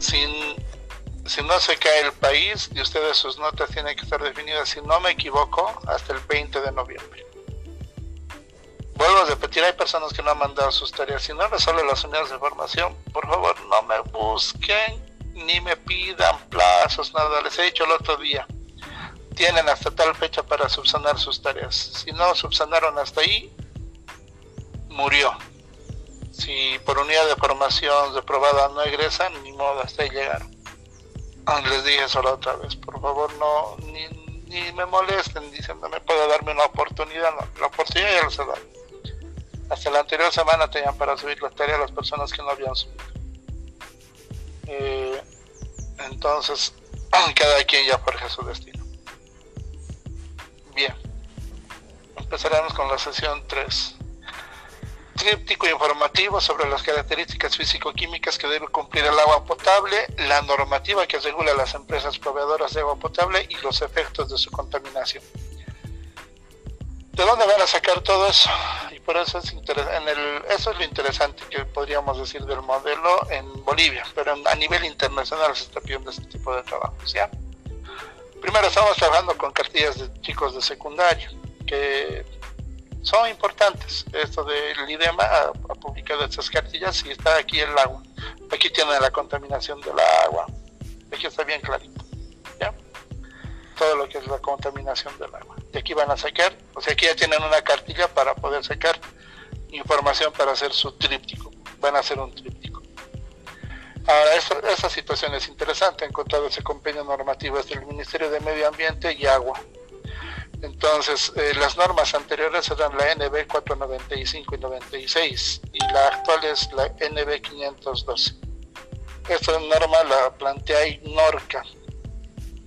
sin, si no se cae el país y ustedes sus notas tienen que estar definidas, si no me equivoco, hasta el 20 de noviembre. Vuelvo a repetir, hay personas que no han mandado sus tareas. Si no resuelven las unidades de formación, por favor no me busquen ni me pidan plazos, nada. Les he dicho el otro día, tienen hasta tal fecha para subsanar sus tareas. Si no subsanaron hasta ahí, murió. Si por unidad de formación reprobada no egresan, ni modo, hasta ahí llegaron. Ah, les dije eso la otra vez, por favor no, ni, ni me molesten diciendo me puede darme una oportunidad, no, la oportunidad ya he dado. Hasta la anterior semana tenían para subir las tareas las personas que no habían subido. Eh, entonces, cada quien ya forja su destino. Bien, empezaremos con la sesión 3. Tríptico informativo sobre las características físico-químicas que debe cumplir el agua potable, la normativa que regula las empresas proveedoras de agua potable y los efectos de su contaminación. ¿De dónde van a sacar todo eso? Y por eso es, en eso es lo interesante que podríamos decir del modelo en Bolivia, pero a nivel internacional se está pidiendo este tipo de trabajos. Primero estamos trabajando con cartillas de chicos de secundario, que son importantes. Esto del IDEMA ha, publicado estas cartillas y está aquí el agua. Aquí tiene la contaminación del agua. Aquí está bien clarito, ¿ya? Todo lo que es la contaminación del agua de aquí van a sacar, o sea, aquí ya tienen una cartilla para poder sacar información para hacer su tríptico, van a hacer un tríptico. Ahora, esta, situación es interesante, he encontrado ese convenio normativo es del Ministerio de Medio Ambiente y Agua. Entonces, eh, las normas anteriores eran la NB 495 y 96 y la actual es la NB 512. Esta norma la plantea INORCA,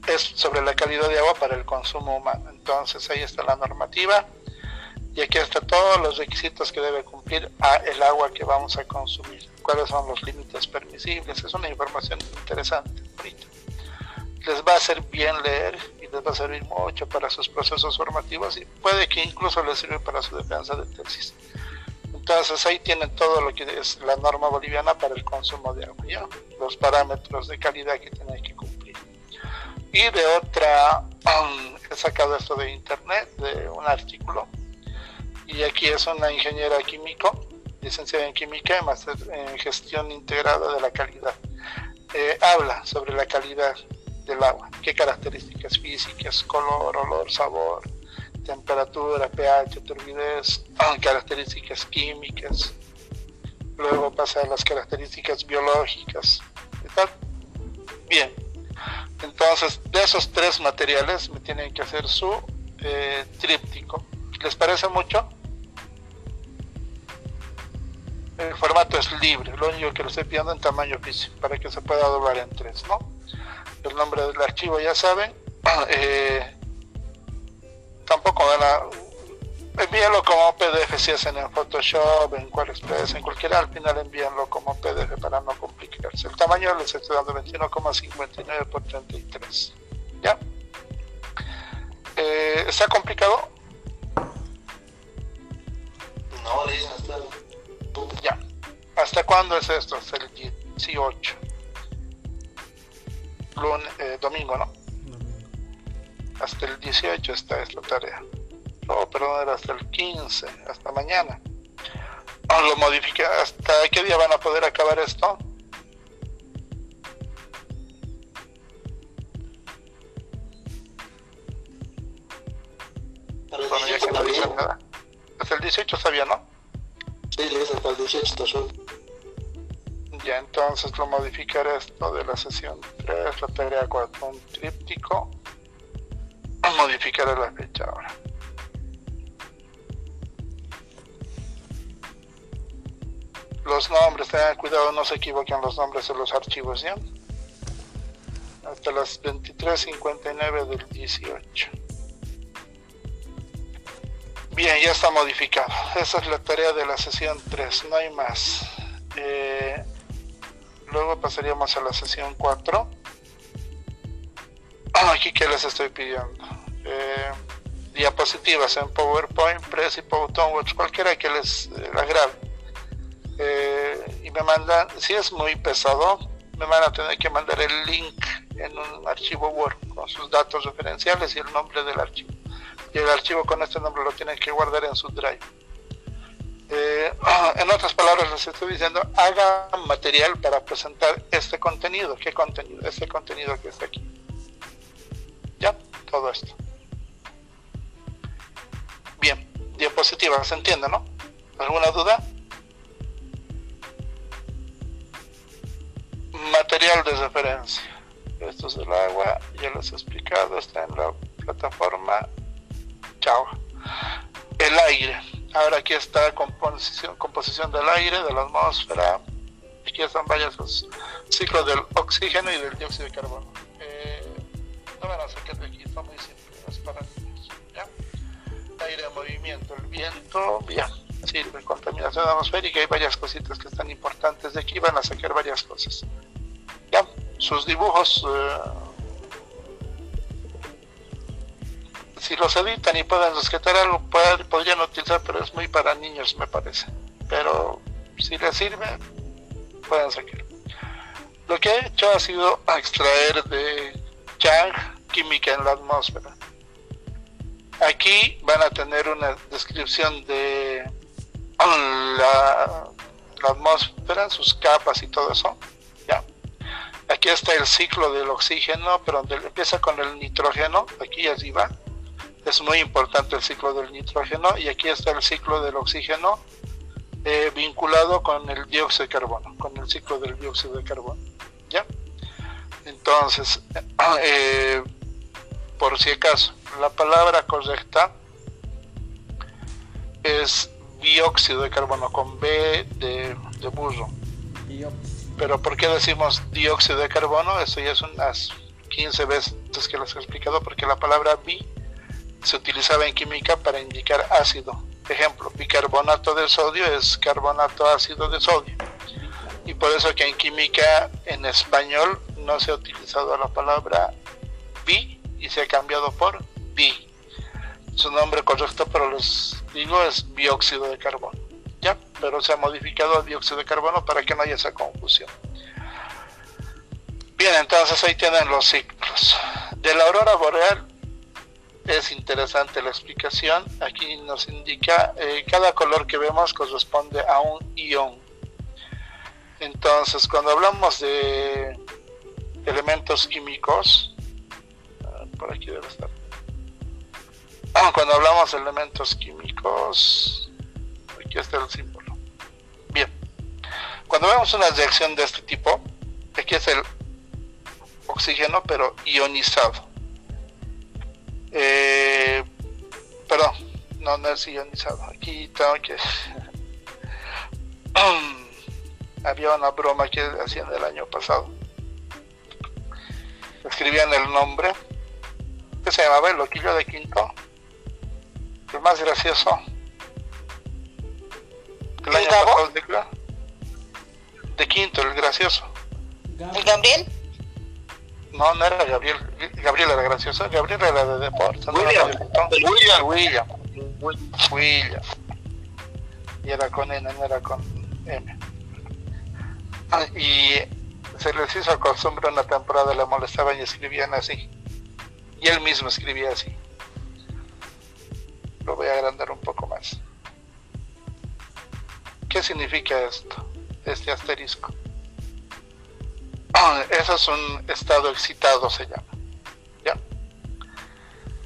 es sobre la calidad de agua para el consumo humano. Entonces ahí está la normativa y aquí está todos los requisitos que debe cumplir el agua que vamos a consumir, cuáles son los límites permisibles. Es una información interesante ahorita. Les va a hacer bien leer les va a servir mucho para sus procesos formativos y puede que incluso les sirva para su defensa de tesis. Entonces ahí tienen todo lo que es la norma boliviana para el consumo de agua, ¿ya? los parámetros de calidad que tienen que cumplir y de otra, um, he sacado esto de internet, de un artículo, y aquí es una ingeniera químico, licenciada en química y máster en gestión integrada de la calidad. Eh, habla sobre la calidad del agua, qué características físicas, color, olor, sabor, temperatura, pH, turbidez, características químicas, luego pasa a las características biológicas. ¿Está? Bien, entonces, de esos tres materiales me tienen que hacer su eh, tríptico. ¿Les parece mucho? El formato es libre, lo único que lo estoy pidiendo en tamaño físico para que se pueda doblar en tres, ¿no? El nombre del archivo ya saben. Eh, tampoco van a envíenlo como PDF si hacen en Photoshop, en QuickExpress, en cualquiera, al final envíenlo como PDF para no complicarse. El tamaño les estoy dando 21,59 por 33. ¿Ya? Eh, ¿Está complicado? No, hasta... Ya. ¿Hasta cuándo es esto? Hasta el 18. Lunes, eh, domingo, ¿no? Hasta el 18 está esta tarea no, perdón, era hasta el 15, hasta mañana. Lo modifica, ¿hasta qué día van a poder acabar esto? Bueno, ya que no dicen nada. Hasta el 18 sabía, ¿no? Sí, hasta el 18 está Ya, entonces lo modificaré esto de la sesión 3, la tarea 4, un tríptico. Modificaré la fecha ahora. los nombres, tengan cuidado, no se equivoquen los nombres de los archivos, ¿ya? Hasta las 23.59 del 18. Bien, ya está modificado. Esa es la tarea de la sesión 3, no hay más. Eh, luego pasaríamos a la sesión 4. Aquí que les estoy pidiendo. Eh, diapositivas en PowerPoint, Press y PowerPoint, cualquiera que les eh, agrade eh, y me mandan, si es muy pesado, me van a tener que mandar el link en un archivo Word con sus datos referenciales y el nombre del archivo. Y el archivo con este nombre lo tienen que guardar en su drive. Eh, en otras palabras, les estoy diciendo, hagan material para presentar este contenido. ¿Qué contenido? Este contenido que está aquí. Ya, todo esto. Bien, diapositiva, ¿se entiende, no? ¿Alguna duda? Material de referencia. Esto es el agua, ya les he explicado, está en la plataforma. Chao. El aire. Ahora aquí está composición, composición del aire, de la atmósfera. Aquí están varios ciclos del oxígeno y del dióxido de carbono. Eh, no van a sacar de aquí, está muy simple, es para niños. Aire en movimiento, el viento, bien. Sirve, contaminación atmosférica, hay varias cositas que están importantes de aquí, van a sacar varias cosas. Ya, sus dibujos, eh, si los editan y pueden rescatar algo, podrían utilizar, pero es muy para niños, me parece. Pero si les sirve, pueden sacar. Lo que he hecho ha sido extraer de Chang química en la atmósfera. Aquí van a tener una descripción de la, atmósfera, sus capas y todo eso. Ya. Aquí está el ciclo del oxígeno, pero donde empieza con el nitrógeno, aquí arriba. Es muy importante el ciclo del nitrógeno y aquí está el ciclo del oxígeno eh, vinculado con el dióxido de carbono, con el ciclo del dióxido de carbono. ¿Ya? Entonces, eh, por si acaso, la palabra correcta es dióxido de carbono con B de, de burro. Pero ¿por qué decimos dióxido de carbono? Eso ya es unas 15 veces que les he explicado, porque la palabra bi se utilizaba en química para indicar ácido. Ejemplo, bicarbonato de sodio es carbonato ácido de sodio. Y por eso que en química en español no se ha utilizado la palabra bi y se ha cambiado por bi. Su nombre correcto, pero les digo, es dióxido de carbono. ¿Ya? Pero se ha modificado a dióxido de carbono para que no haya esa confusión. Bien, entonces ahí tienen los ciclos. De la aurora boreal es interesante la explicación. Aquí nos indica eh, cada color que vemos corresponde a un ion. Entonces, cuando hablamos de elementos químicos, ah, por aquí debe estar. Ah, cuando hablamos de elementos químicos, aquí está el símbolo. Bien, cuando vemos una reacción de este tipo, aquí es el oxígeno, pero ionizado eh, perdón, no, no es ionizado. Aquí tengo que. Había una broma que hacían el año pasado. Escribían el nombre. ¿Qué se llamaba? El loquillo de Quinto. El más gracioso. El año pasado de, de Quinto, el gracioso. ¿El Gabriel? No, no era Gabriel. Gabriel era gracioso. Gabriel era de deportes. William. William. William. William. Y era con N, no era con M. Y se les hizo costumbre una temporada, le molestaban y escribían así. Y él mismo escribía así. Lo voy a agrandar un poco más. ¿Qué significa esto? Este asterisco. Eso es un estado excitado, se llama. ¿Ya?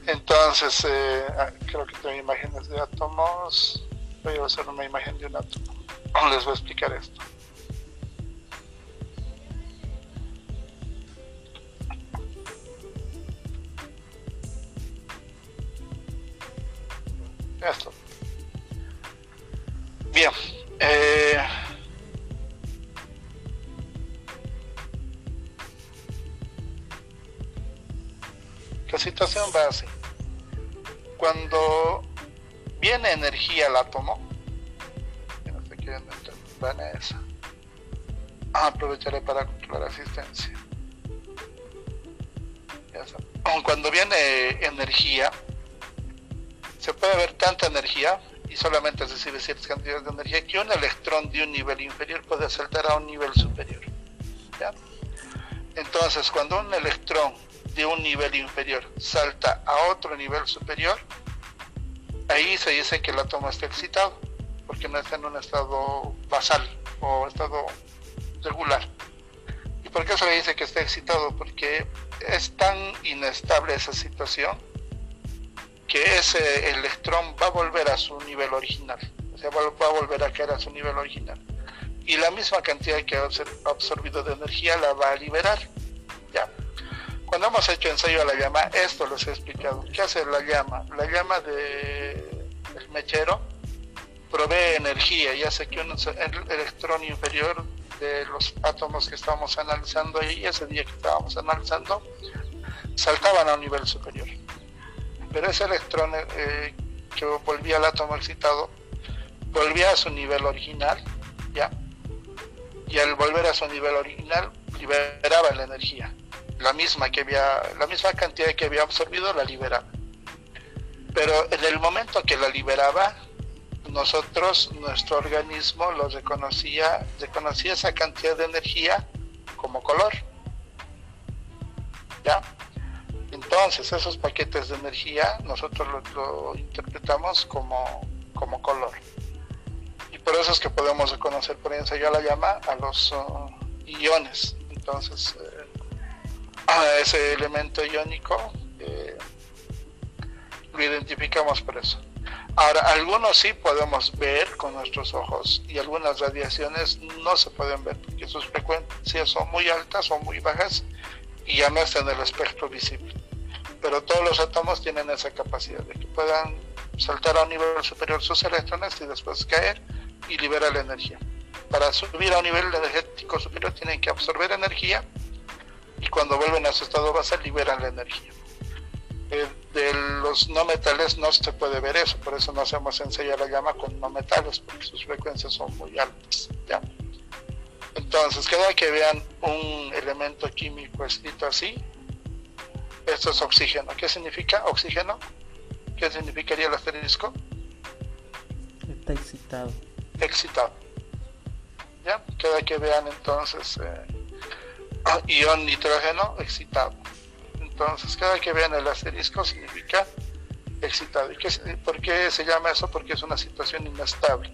Entonces, eh, ah, creo que tengo imágenes de átomos. Voy a hacer una imagen de un átomo. Les voy a explicar esto. Esto. Bien. Eh, La situación va así. Cuando viene energía al átomo, Vanessa, aprovecharé para controlar asistencia. Cuando viene energía, se puede ver tanta energía y solamente recibe ciertas cantidades de energía que un electrón de un nivel inferior puede saltar a un nivel superior. Entonces, cuando un electrón de un nivel inferior salta a otro nivel superior, ahí se dice que el átomo está excitado, porque no está en un estado basal o estado regular. ¿Y por qué se le dice que está excitado? Porque es tan inestable esa situación que ese electrón va a volver a su nivel original, o sea, va a volver a caer a su nivel original. Y la misma cantidad que ha absorbido de energía la va a liberar. Ya. Cuando hemos hecho ensayo a la llama, esto les he explicado. ¿Qué hace la llama? La llama del el mechero provee energía y hace que un electrón inferior de los átomos que estábamos analizando ahí, ese día que estábamos analizando, saltaban a un nivel superior. Pero ese electrón eh, que volvía al átomo excitado, volvía a su nivel original, ¿ya? Y al volver a su nivel original, liberaba la energía. La misma, que había, la misma cantidad que había absorbido, la liberaba. Pero en el momento que la liberaba, nosotros, nuestro organismo lo reconocía, reconocía esa cantidad de energía como color. ¿Ya? Entonces, esos paquetes de energía nosotros lo, interpretamos como, como, color. Y por eso es que podemos reconocer por ensayo la llama a los uh, iones. Entonces, eh, ese elemento iónico eh, lo identificamos por eso. Ahora, algunos sí podemos ver con nuestros ojos y algunas radiaciones no se pueden ver porque sus frecuencias son muy altas o muy bajas y ya no están en el espectro visible. Pero todos los átomos tienen esa capacidad de que puedan saltar a un nivel superior sus electrones y después caer y liberar la energía. Para subir a un nivel energético superior tienen que absorber energía y cuando vuelven a su estado basal liberan la energía. Eh, de los no metales no se puede ver eso, por eso no hacemos ensayo la llama con no metales, porque sus frecuencias son muy altas. ¿ya? Entonces, cada que vean un elemento químico escrito así, esto es oxígeno. ¿Qué significa oxígeno? ¿Qué significaría el asterisco? Está excitado. Excitado. ¿Ya? Cada que vean entonces eh, ion nitrógeno excitado. Entonces, cada que vean el asterisco significa excitado. ¿Y por qué se llama eso? Porque es una situación inestable.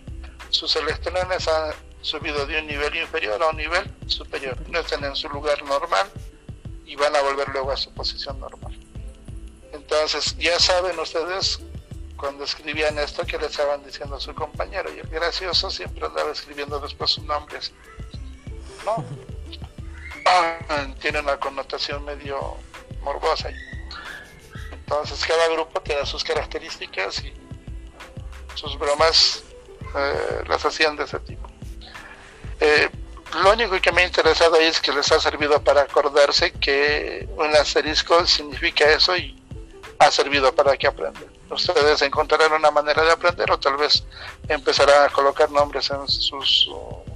Sus electrones han subido de un nivel inferior a un nivel superior. No están en su lugar normal y van a volver luego a su posición normal. Entonces, ya saben ustedes cuando escribían esto que le estaban diciendo a su compañero y el gracioso siempre andaba escribiendo después su nombre ¿No? Ah, tiene una connotación medio morbosa. Entonces cada grupo tiene sus características y sus bromas eh, las hacían de ese tipo. Eh, lo único que me ha interesado es que les ha servido para acordarse que un asterisco significa eso y ha servido para que aprendan. Ustedes encontrarán una manera de aprender o tal vez empezarán a colocar nombres en sus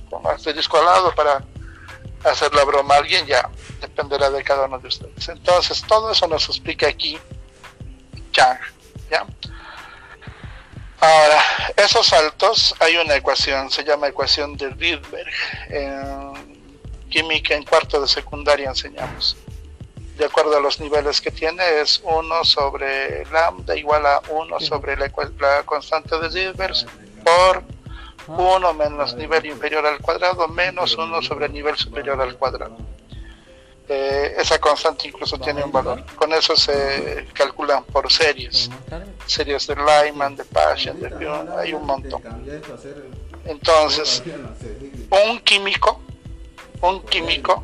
con asterisco al lado para hacer la broma a alguien, ya dependerá de cada uno de ustedes. Entonces, todo eso nos explica aquí Chang. ¿ya? Ahora, esos saltos, hay una ecuación, se llama ecuación de Rydberg. En química en cuarto de secundaria enseñamos. De acuerdo a los niveles que tiene, es 1 sobre lambda igual a 1 sobre la, la constante de Rydberg por 1 menos nivel inferior al cuadrado menos 1 sobre nivel superior al cuadrado. Eh, esa constante incluso tiene un valor. Con eso se calculan por series. Series de Lyman, de Paschen, de Bion, hay un montón. Entonces, un químico, un químico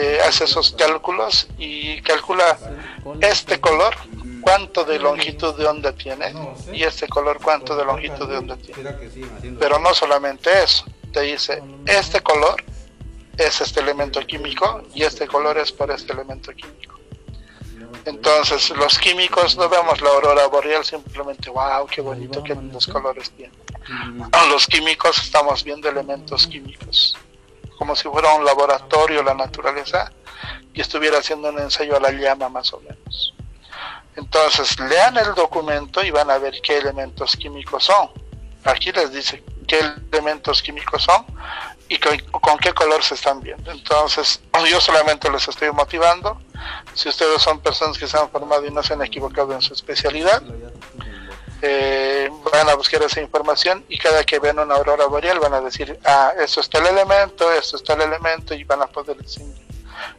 eh, hace esos cálculos y calcula este color cuánto de longitud de onda tiene y este color cuánto de longitud de onda tiene. Pero no solamente eso, te dice, este color es este elemento químico y este color es por este elemento químico. Entonces, los químicos no vemos la aurora boreal simplemente, wow, qué bonito, qué lindos colores tiene. Los químicos estamos viendo elementos químicos, como si fuera un laboratorio la naturaleza y estuviera haciendo un ensayo a la llama más o menos. Entonces, lean el documento y van a ver qué elementos químicos son. Aquí les dice qué elementos químicos son y con, con, qué color se están viendo. Entonces, yo solamente les estoy motivando. Si ustedes son personas que se han formado y no se han equivocado en su especialidad, eh, van a buscar esa información y cada que ven una aurora boreal van a decir, ah, esto está el elemento, esto está el elemento y van a poder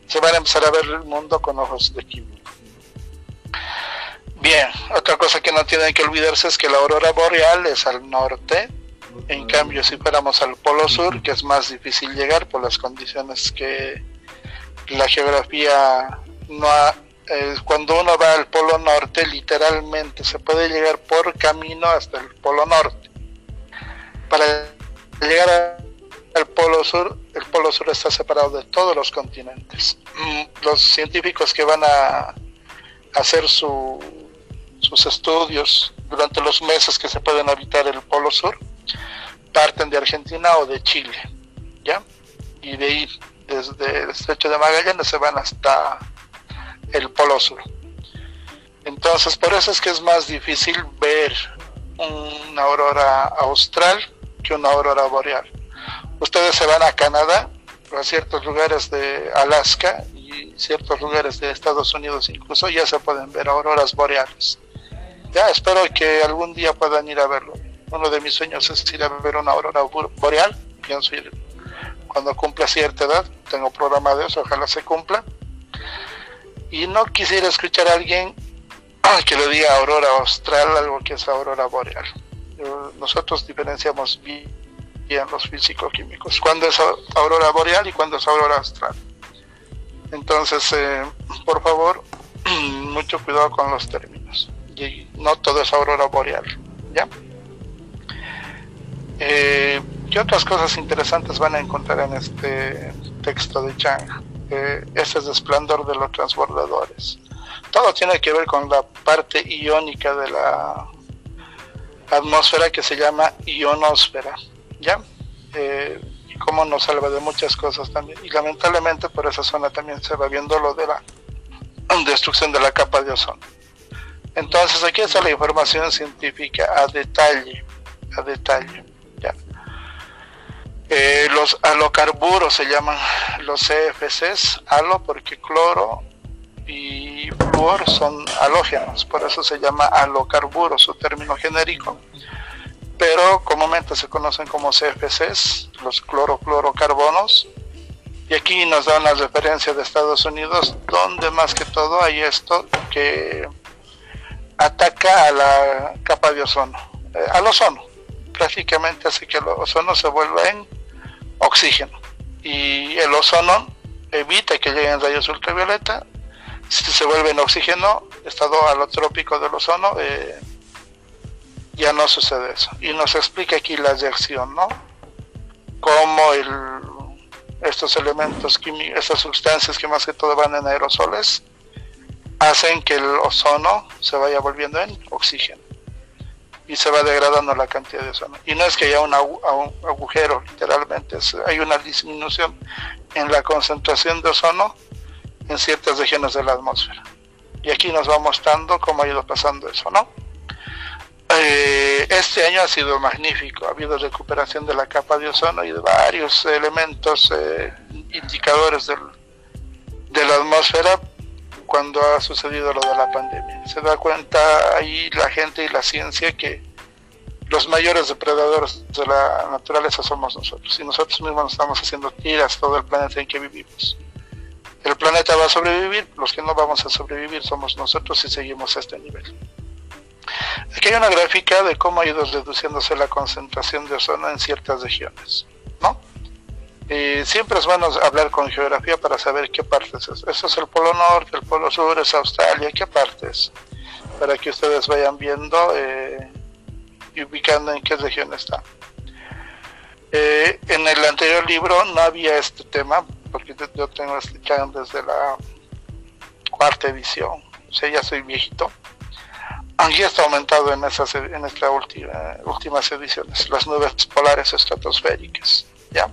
se van a empezar a ver el mundo con ojos de químico. Bien, otra cosa que no tienen que olvidarse es que la aurora boreal es al norte, en cambio si fuéramos al polo sur, que es más difícil llegar por las condiciones que la geografía no ha cuando uno va al Polo Norte, literalmente se puede llegar por camino hasta el Polo Norte. Para llegar al Polo Sur, el Polo Sur está separado de todos los continentes. Mm, los científicos que van a hacer sus estudios durante los meses que se pueden habitar el Polo Sur, parten de Argentina o de Chile, ¿ya? Y de ahí, desde el estrecho de Magallanes, se van hasta el polo sur. Entonces, por eso es que es más difícil ver una aurora austral que una aurora boreal. Ustedes se van a Canadá, a ciertos lugares de Alaska y ciertos lugares de Estados Unidos incluso, ya se pueden ver auroras boreales. Ya espero que algún día puedan ir a verlo. Uno de mis sueños es ir a ver una aurora boreal. Pienso ir cuando cumpla cierta edad. Tengo programado eso, ojalá se cumpla y no quisiera escuchar a alguien que le diga aurora austral, algo que es aurora boreal. Nosotros diferenciamos bien los físico-químicos, cuando es aurora boreal y cuando es aurora austral. Entonces, eh, por favor, mucho cuidado con los términos. Y no todo es aurora boreal, ¿ya? Eh, ¿Qué otras cosas interesantes van a encontrar en este texto de Chang? Ese es esplendor de los transbordadores. Todo tiene que ver con la parte iónica de la atmósfera que se llama ionosfera, ¿ya? Eh, y cómo nos salva de muchas cosas también. Y lamentablemente por esa zona también se va viendo lo de la destrucción de la capa de ozono. Entonces aquí está la información científica a detalle, a detalle. Eh, los alocarburos se llaman los CFCs, alo porque cloro y flúor son halógenos, por eso se llama alocarburo, su término genérico. Pero comúnmente se conocen como CFCs, los clorofluorocarbonos. Y aquí nos dan la referencia de Estados Unidos, donde más que todo hay esto que ataca a la capa de ozono, eh, al ozono. Prácticamente hace que el ozono se vuelva en oxígeno. Y el ozono evita que lleguen rayos ultravioleta. Si se vuelve en oxígeno, estado alotrópico del ozono, eh, ya no sucede eso. Y nos explica aquí la reacción, ¿no? Cómo el, estos elementos químicos, estas sustancias que más que todo van en aerosoles, hacen que el ozono se vaya volviendo en oxígeno y se va degradando la cantidad de ozono. Y no es que haya un, agujero, literalmente, hay una disminución en la concentración de ozono en ciertas regiones de la atmósfera. Y aquí nos va mostrando cómo ha ido pasando eso, ¿no? Eh, este año ha sido magnífico, ha habido recuperación de la capa de ozono y de varios elementos eh, indicadores de la atmósfera cuando ha sucedido lo de la pandemia. Se da cuenta ahí la gente y la ciencia que los mayores depredadores de la naturaleza somos nosotros y nosotros mismos estamos haciendo tiras todo el planeta en que vivimos. El planeta va a sobrevivir, los que no vamos a sobrevivir somos nosotros si seguimos a este nivel. Aquí hay una gráfica de cómo ha ido reduciéndose la concentración de ozono en ciertas regiones, Y siempre es bueno hablar con geografía para saber qué partes es. Eso es el Polo Norte, el Polo Sur, es Australia, qué partes, para que ustedes vayan viendo eh, y ubicando en qué región está. Eh, en el anterior libro no había este tema, porque yo tengo este desde la cuarta edición, o sea, ya soy viejito. Aquí está aumentado en, esas, en estas última, últimas ediciones, las nubes polares estratosféricas. ¿ya?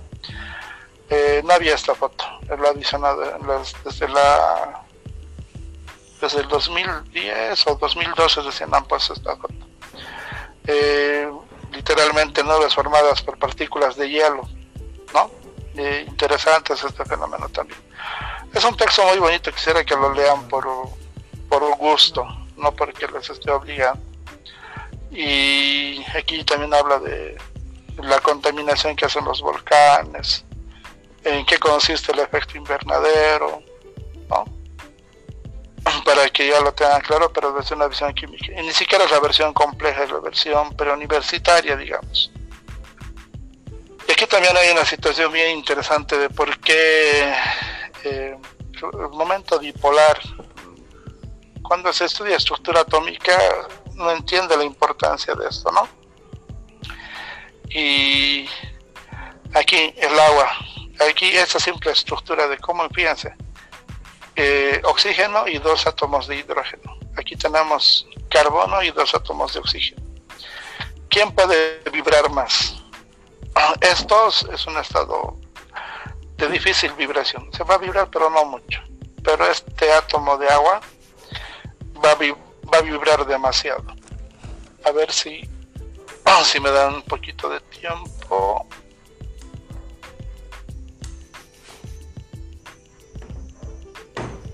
Eh, no había esta foto, la adicionado desde la desde el 2010 o 2012 recién han puesto esta foto. Eh, literalmente nubes formadas por partículas de hielo, ¿no? eh, interesantes este fenómeno también. Es un texto muy bonito, quisiera que lo lean por, por gusto, no porque les esté obligando. Y aquí también habla de la contaminación que hacen los volcanes, en qué consiste el efecto invernadero, ¿no? para que ya lo tengan claro, pero desde una visión química. Y ni siquiera es la versión compleja, es la versión preuniversitaria, digamos. Y aquí también hay una situación bien interesante de por qué eh, el momento dipolar, cuando se estudia estructura atómica, no entiende la importancia de esto, ¿no? Y aquí el agua, aquí esa simple estructura de cómo, fíjense, eh, oxígeno y dos átomos de hidrógeno. Aquí tenemos carbono y dos átomos de oxígeno. ¿Quién puede vibrar más? Estos es un estado de difícil vibración. Se va a vibrar, pero no mucho. Pero este átomo de agua va a, va a vibrar demasiado. A ver si, si me dan un poquito de tiempo.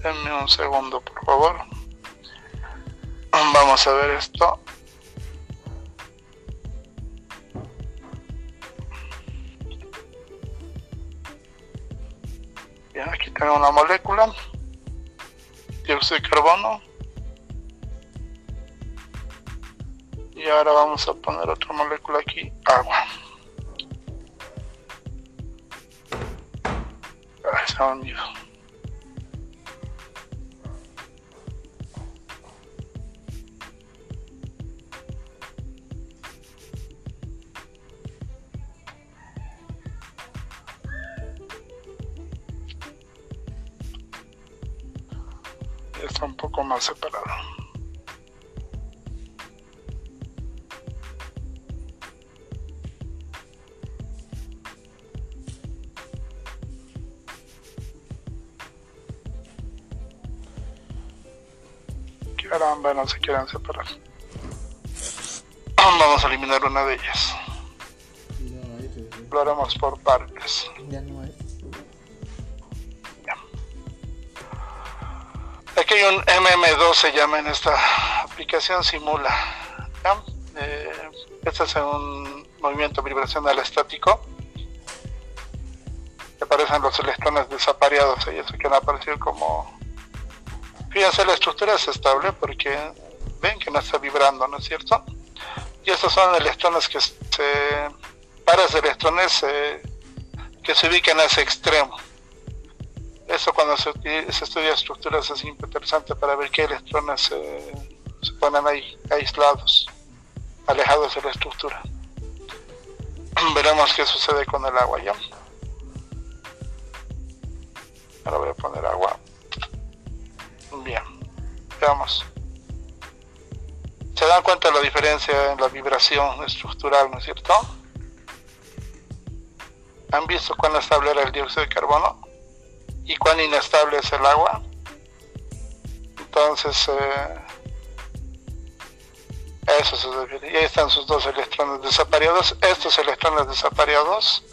Denme un segundo, por favor. Vamos a ver esto. Bien, aquí tengo una molécula. Dióxido de carbono. Y ahora vamos a poner otra molécula aquí, agua. Ah, se ha hundido. Caramba, no se quieren separar. Vamos a eliminar una de ellas. Lo haremos por partes. Ya no hay. Aquí hay un MM2 se llama en esta aplicación simula. ¿ya? Eh, este es un movimiento vibracional estático. Aparecen los electrones desapareados y eso que han aparecido como. Fíjense, la estructura es estable porque ven que no está vibrando, ¿no es cierto? Y estos son electrones que se. pares de electrones eh, que se ubican a ese extremo. Eso cuando se, estudia estructuras es interesante para ver qué electrones se ponen ahí aislados, alejados de la estructura. Veremos qué sucede con el agua ya. Ahora voy a poner agua. Bien, veamos. ¿Se dan cuenta de la diferencia en la vibración estructural, no es cierto? ¿Han visto cuán estable era el dióxido de carbono? y cuán inestable es el agua. Entonces, eh, eso se refiere. Y ahí están sus dos electrones desapareados. Estos electrones desapareados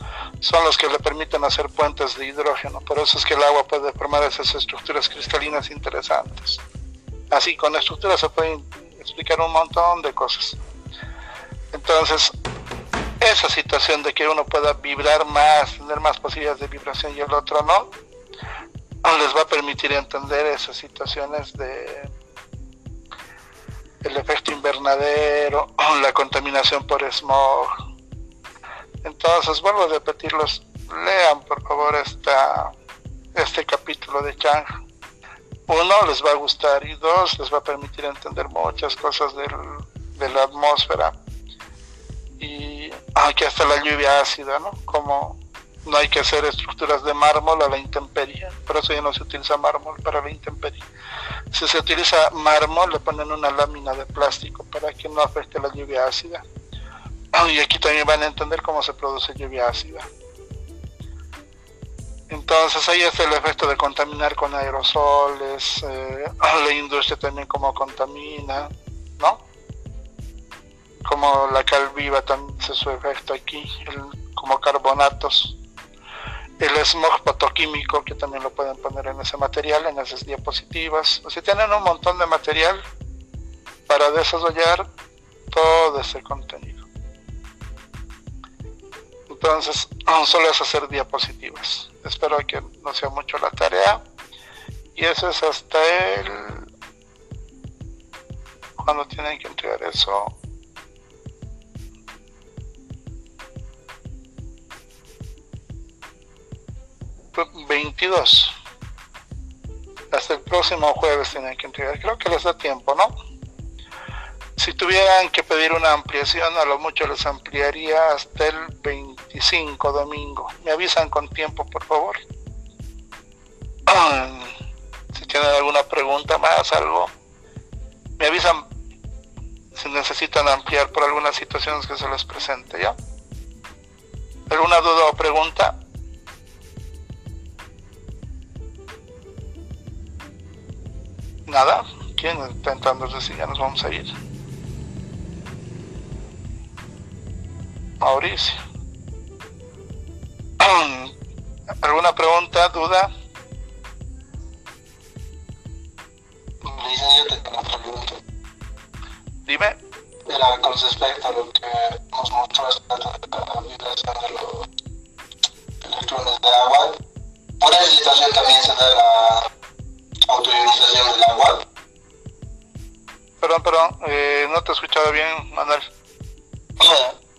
son los que le permiten hacer puentes de hidrógeno. Por eso es que el agua puede formar esas estructuras cristalinas interesantes. Así, con estructuras se pueden explicar un montón de cosas. Entonces, esa situación de que uno pueda vibrar más, tener más posibilidades de vibración y el otro no, les va a permitir entender esas situaciones de el efecto invernadero, la contaminación por smog. Entonces, vuelvo a repetirlos, lean por favor esta, este capítulo de Chang. Uno, les va a gustar y dos, les va a permitir entender muchas cosas del, de la atmósfera y aquí hasta la lluvia ácida, ¿no? Como no hay que hacer estructuras de mármol a la intemperie, por eso ya no se utiliza mármol para la intemperie. Si se utiliza mármol, le ponen una lámina de plástico para que no afecte la lluvia ácida. Y aquí también van a entender cómo se produce lluvia ácida. Entonces ahí está el efecto de contaminar con aerosoles, eh, la industria también como contamina, ¿no? Como la cal viva también hace su efecto aquí, como carbonatos el smog fotoquímico, que también lo pueden poner en ese material, en esas diapositivas. O sea, tienen un montón de material para desarrollar todo ese contenido. Entonces, solo es hacer diapositivas. Espero que no sea mucho la tarea. Y eso es hasta el... Cuando tienen que entregar eso. 22. Hasta el próximo jueves tienen que entregar. Creo que les da tiempo, ¿no? Si tuvieran que pedir una ampliación, a lo mucho les ampliaría hasta el 25 domingo. Me avisan con tiempo, por favor. si tienen alguna pregunta más, algo, me avisan si necesitan ampliar por algunas situaciones que se les presente, ¿ya? ¿Alguna duda o pregunta? Nada. ¿Quién está entrando? decir, ya nos vamos a ir. Mauricio. ¿Alguna pregunta, duda? Dime. Era con respecto a lo que nos mostró la vibración de los electrones de agua. Por esa situación también se da la autorización del agua. Perdón, perdón, eh, no te he escuchado bien, Manuel.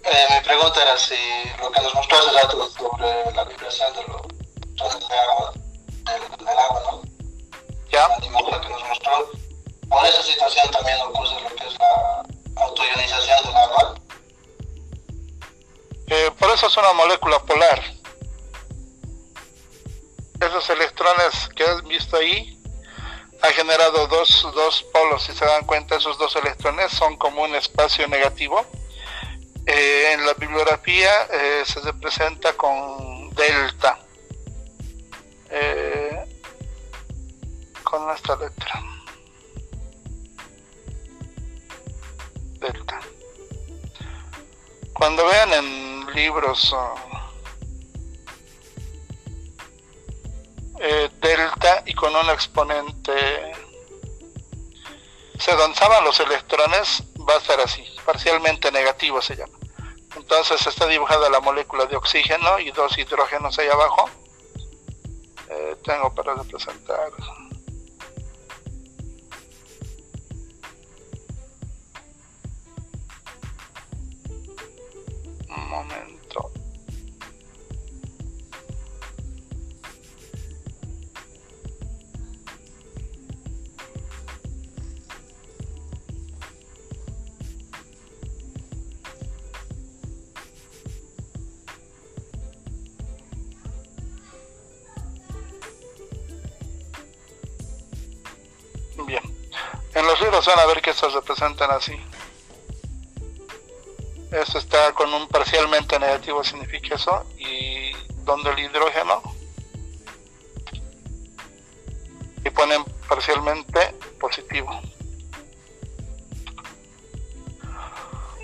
Eh, mi pregunta era si lo que nos mostró hace rato sobre la vibración de los de agua, del, del, agua, ¿no? Ya. La que nos mostró. Por esa situación también ocurre lo que es la autoionización del agua. Eh, por eso es una molécula polar. Esos electrones que has visto ahí ha generado dos, dos polos, si se dan cuenta, esos dos electrones son como un espacio negativo. Eh, en la bibliografía eh, se representa con delta, eh, con esta letra. Delta. Cuando vean en libros Eh, delta y con un exponente se danzaban los electrones va a estar así parcialmente negativo se llama. Entonces está dibujada la molécula de oxígeno y dos hidrógenos ahí abajo. Eh, tengo para representar. Un momento Libros van a ver que estos representan así. Esto está con un parcialmente negativo, significa eso, y donde el hidrógeno y ponen parcialmente positivo.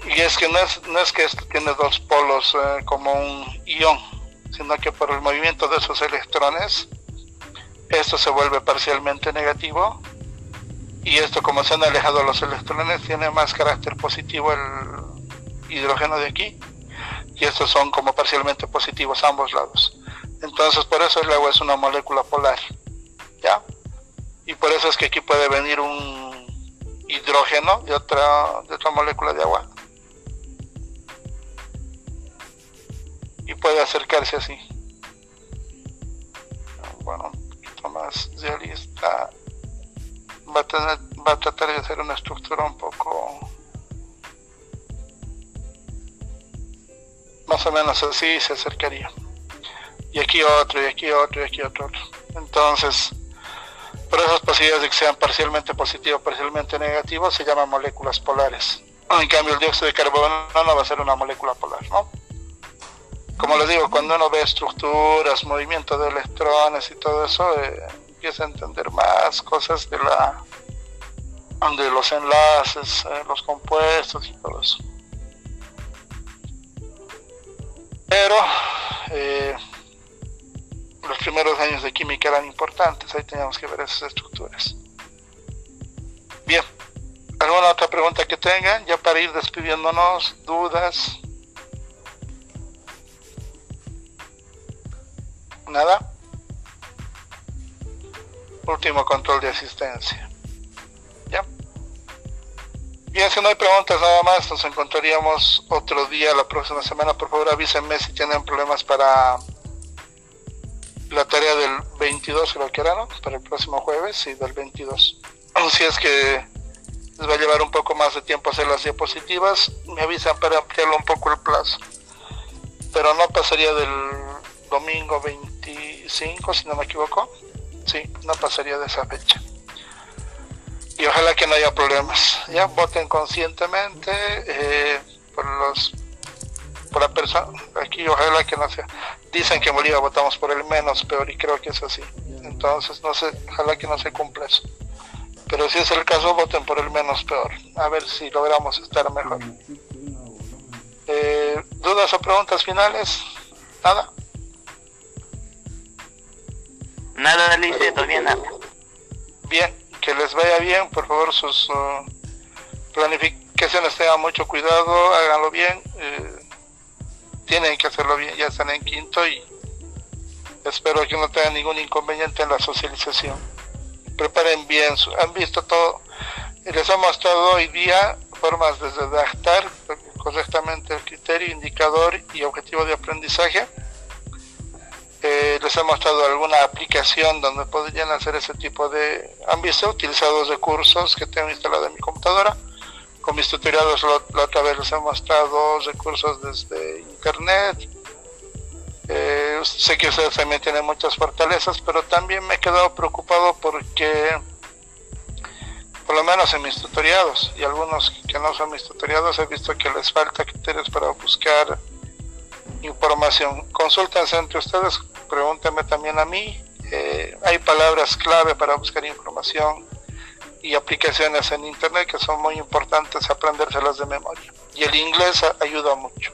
Y es que no es, no es que esto tiene dos polos eh, como un ion, sino que por el movimiento de esos electrones, esto se vuelve parcialmente negativo y esto como se han alejado los electrones tiene más carácter positivo el hidrógeno de aquí y estos son como parcialmente positivos a ambos lados. Entonces por eso el agua es una molécula polar ya y por eso es que aquí puede venir un hidrógeno de otra de otra molécula de agua. Y puede acercarse así. Bueno un poquito más realista va a, va a tratar de hacer una estructura un poco más o menos así se acercaría. Y aquí otro y aquí otro y aquí otro, entonces por esas posibilidades de que sean parcialmente positivos parcialmente negativos se llaman moléculas polares. En cambio el dióxido de carbono no va a ser una molécula polar ¿no? como les digo cuando uno ve estructuras movimiento de electrones y todo eso eh, empieza a entender más cosas de la de los enlaces, eh, los compuestos y todo eso. Pero eh, primeros años de química eran importantes, ahí teníamos que ver esas estructuras. Bien, ¿alguna otra pregunta que tengan? Ya para ir despidiéndonos, dudas. ¿Nada? Último control de asistencia. ¿Ya? Bien, si no hay preguntas nada más, nos encontraríamos otro día la próxima semana. Por favor, avísenme si tienen problemas para la tarea del 22, creo que era, ¿no? Para el próximo jueves, sí, del 22. Si es que les va a llevar un poco más de tiempo hacer las diapositivas, me avisan para ampliarlo un poco el plazo. Pero no pasaría del domingo 25, si no me equivoco. Sí, no pasaría de esa fecha y ojalá que no haya problemas. Ya voten conscientemente eh, por los por la persona. Aquí ojalá que no sea. Dicen que en Bolivia votamos por el menos peor y creo que es así. Entonces no sé, ojalá que no se cumpla eso. Pero si es el caso, voten por el menos peor. A ver si logramos estar mejor. Eh, ¿Dudas o preguntas finales? ¿Nada? Nada, Alicia, todavía nada. Bien, que les vaya bien, por favor sus uh, planificaciones tengan mucho cuidado, háganlo bien, eh, tienen que hacerlo bien, ya están en quinto y espero que no tengan ningún inconveniente en la socialización. Preparen bien, han visto todo, les he mostrado hoy día formas de redactar correctamente el criterio, indicador y objetivo de aprendizaje eh, les he mostrado alguna aplicación donde podrían hacer ese tipo de... Han visto, he utilizado recursos que tengo instalado en mi computadora. Con mis tutoriales la otra vez les he mostrado recursos desde internet. Eh, sé que ustedes también tienen muchas fortalezas, pero también me he quedado preocupado porque, por lo menos en mis tutoriados, y algunos que no son mis tutoriados, he visto que les falta criterios para buscar información. Consúltense entre ustedes, pregúntenme también a mí. Eh, hay palabras clave para buscar información y aplicaciones en internet que son muy importantes aprendérselas de memoria. Y el inglés ayuda mucho.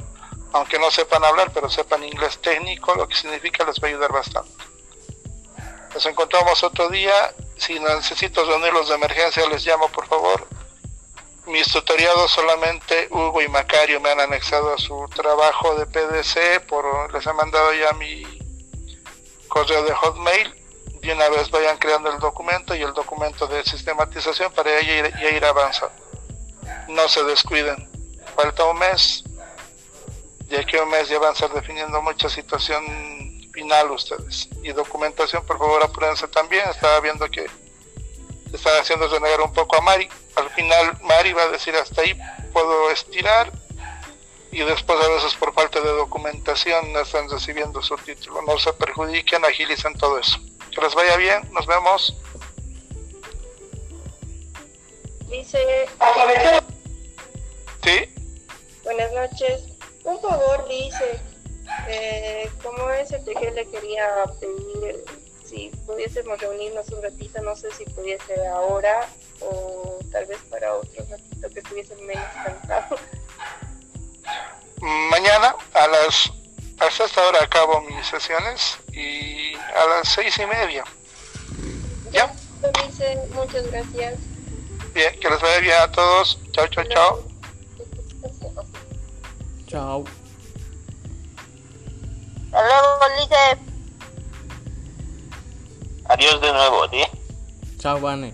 Aunque no sepan hablar, pero sepan inglés técnico, lo que significa les va a ayudar bastante. Nos encontramos otro día. Si necesito reunirlos de emergencia, les llamo por favor mis tutoriados solamente Hugo y Macario me han anexado a su trabajo de PDC, por, les he mandado ya mi correo de Hotmail y una vez vayan creando el documento y el documento de sistematización para ir, ya ir avanzando. No se descuiden, falta un mes, y aquí un mes ya van a estar definiendo mucha situación final ustedes. Y documentación, por favor, apúrense también. Estaba viendo que están haciendo renegar un poco a Mari. Al final Mari va a decir hasta ahí puedo estirar y después a veces por falta de documentación no están recibiendo su título. No se perjudiquen, agilicen todo eso. Que les vaya bien, nos vemos. Dice... Sí. Buenas noches. Un favor, dice, eh, como STG le quería pedir si pudiésemos reunirnos un ratito, no sé si pudiese ahora o tal vez para otro ratito que estuviese menos cansado. Mañana a las hasta esta hora acabo mis sesiones y a las seis y media. ¿Ya? Dice, muchas gracias. Bien, que les vaya bien a todos. Chao, chao, chao. Chao. Hasta luego, Lice. Adiós de nuevo, ¿sí? Chao, Vane.